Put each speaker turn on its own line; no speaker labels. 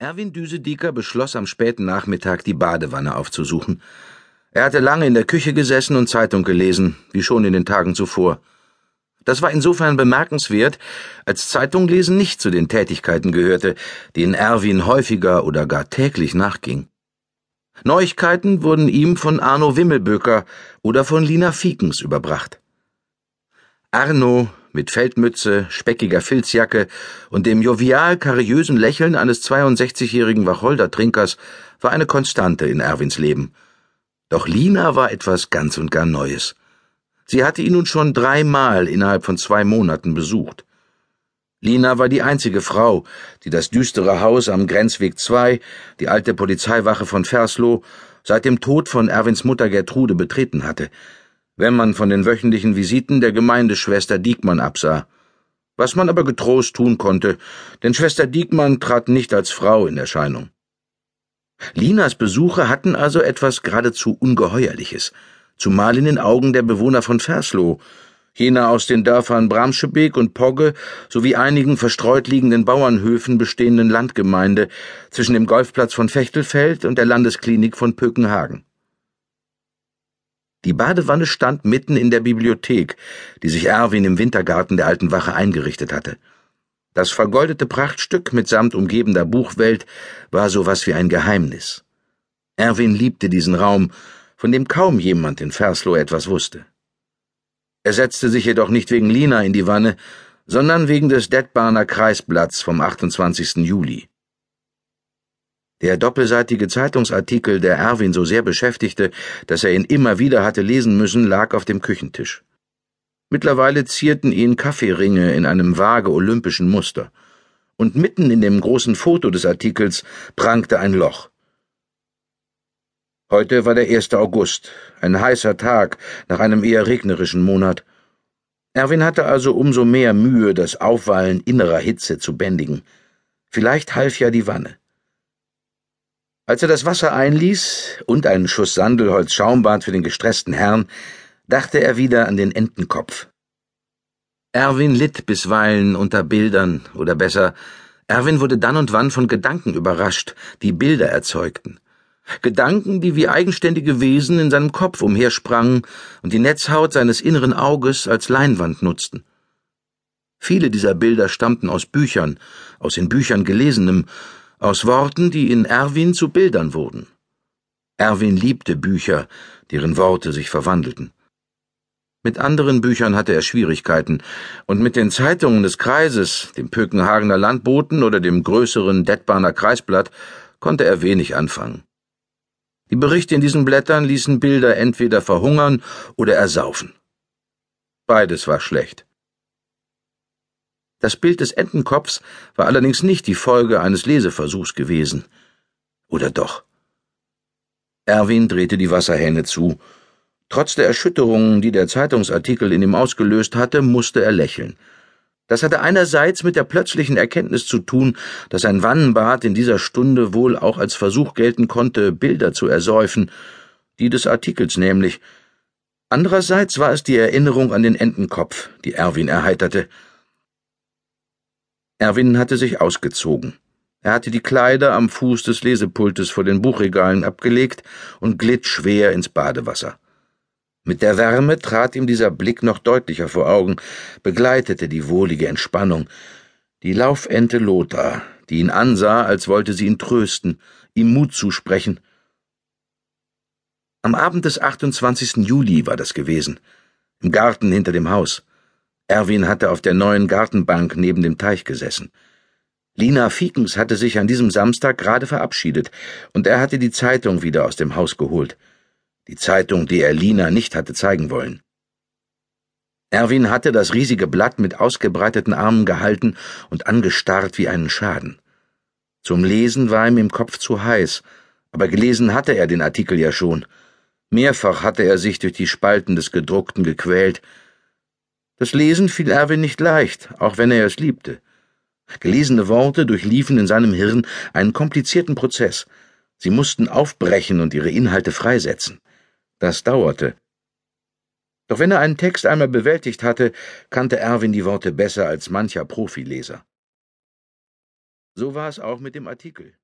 Erwin Düsedieker beschloss am späten Nachmittag die Badewanne aufzusuchen. Er hatte lange in der Küche gesessen und Zeitung gelesen, wie schon in den Tagen zuvor. Das war insofern bemerkenswert, als Zeitunglesen nicht zu den Tätigkeiten gehörte, denen Erwin häufiger oder gar täglich nachging. Neuigkeiten wurden ihm von Arno Wimmelböcker oder von Lina Fiekens überbracht. Arno mit Feldmütze, speckiger Filzjacke und dem jovial kariösen Lächeln eines 62-jährigen Wacholdertrinkers war eine Konstante in Erwins Leben. Doch Lina war etwas ganz und gar Neues. Sie hatte ihn nun schon dreimal innerhalb von zwei Monaten besucht. Lina war die einzige Frau, die das düstere Haus am Grenzweg 2, die alte Polizeiwache von Versloh, seit dem Tod von Erwins Mutter Gertrude betreten hatte – wenn man von den wöchentlichen Visiten der Gemeindeschwester Diekmann absah. Was man aber getrost tun konnte, denn Schwester Diekmann trat nicht als Frau in Erscheinung. Linas Besuche hatten also etwas geradezu Ungeheuerliches, zumal in den Augen der Bewohner von Versloh, jener aus den Dörfern Bramschebeek und Pogge sowie einigen verstreut liegenden Bauernhöfen bestehenden Landgemeinde zwischen dem Golfplatz von Fechtelfeld und der Landesklinik von Pökenhagen. Die Badewanne stand mitten in der Bibliothek, die sich Erwin im Wintergarten der alten Wache eingerichtet hatte. Das vergoldete Prachtstück mitsamt umgebender Buchwelt war so was wie ein Geheimnis. Erwin liebte diesen Raum, von dem kaum jemand in Versloh etwas wusste. Er setzte sich jedoch nicht wegen Lina in die Wanne, sondern wegen des Detbarner Kreisblatts vom 28. Juli. Der doppelseitige Zeitungsartikel, der Erwin so sehr beschäftigte, dass er ihn immer wieder hatte lesen müssen, lag auf dem Küchentisch. Mittlerweile zierten ihn Kaffeeringe in einem vage olympischen Muster. Und mitten in dem großen Foto des Artikels prangte ein Loch. Heute war der 1. August, ein heißer Tag nach einem eher regnerischen Monat. Erwin hatte also umso mehr Mühe, das Aufwallen innerer Hitze zu bändigen. Vielleicht half ja die Wanne. Als er das Wasser einließ und einen Schuss Sandelholz Schaumbad für den gestressten Herrn, dachte er wieder an den Entenkopf. Erwin litt bisweilen unter Bildern, oder besser, Erwin wurde dann und wann von Gedanken überrascht, die Bilder erzeugten. Gedanken, die wie eigenständige Wesen in seinem Kopf umhersprangen und die Netzhaut seines inneren Auges als Leinwand nutzten. Viele dieser Bilder stammten aus Büchern, aus in Büchern gelesenem, aus Worten, die in Erwin zu Bildern wurden. Erwin liebte Bücher, deren Worte sich verwandelten. Mit anderen Büchern hatte er Schwierigkeiten, und mit den Zeitungen des Kreises, dem Pökenhagener Landboten oder dem größeren Detbarner Kreisblatt, konnte er wenig anfangen. Die Berichte in diesen Blättern ließen Bilder entweder verhungern oder ersaufen. Beides war schlecht. Das Bild des Entenkopfs war allerdings nicht die Folge eines Leseversuchs gewesen. Oder doch? Erwin drehte die Wasserhähne zu. Trotz der Erschütterungen, die der Zeitungsartikel in ihm ausgelöst hatte, musste er lächeln. Das hatte einerseits mit der plötzlichen Erkenntnis zu tun, dass ein Wannenbad in dieser Stunde wohl auch als Versuch gelten konnte, Bilder zu ersäufen, die des Artikels nämlich. Andererseits war es die Erinnerung an den Entenkopf, die Erwin erheiterte. Erwin hatte sich ausgezogen. Er hatte die Kleider am Fuß des Lesepultes vor den Buchregalen abgelegt und glitt schwer ins Badewasser. Mit der Wärme trat ihm dieser Blick noch deutlicher vor Augen, begleitete die wohlige Entspannung. Die Laufente Lothar, die ihn ansah, als wollte sie ihn trösten, ihm Mut zusprechen. Am Abend des 28. Juli war das gewesen, im Garten hinter dem Haus. Erwin hatte auf der neuen Gartenbank neben dem Teich gesessen. Lina Fiekens hatte sich an diesem Samstag gerade verabschiedet, und er hatte die Zeitung wieder aus dem Haus geholt. Die Zeitung, die er Lina nicht hatte zeigen wollen. Erwin hatte das riesige Blatt mit ausgebreiteten Armen gehalten und angestarrt wie einen Schaden. Zum Lesen war ihm im Kopf zu heiß, aber gelesen hatte er den Artikel ja schon. Mehrfach hatte er sich durch die Spalten des Gedruckten gequält, das Lesen fiel Erwin nicht leicht, auch wenn er es liebte. Gelesene Worte durchliefen in seinem Hirn einen komplizierten Prozess. Sie mussten aufbrechen und ihre Inhalte freisetzen. Das dauerte. Doch wenn er einen Text einmal bewältigt hatte, kannte Erwin die Worte besser als mancher Profileser. So war es auch mit dem Artikel.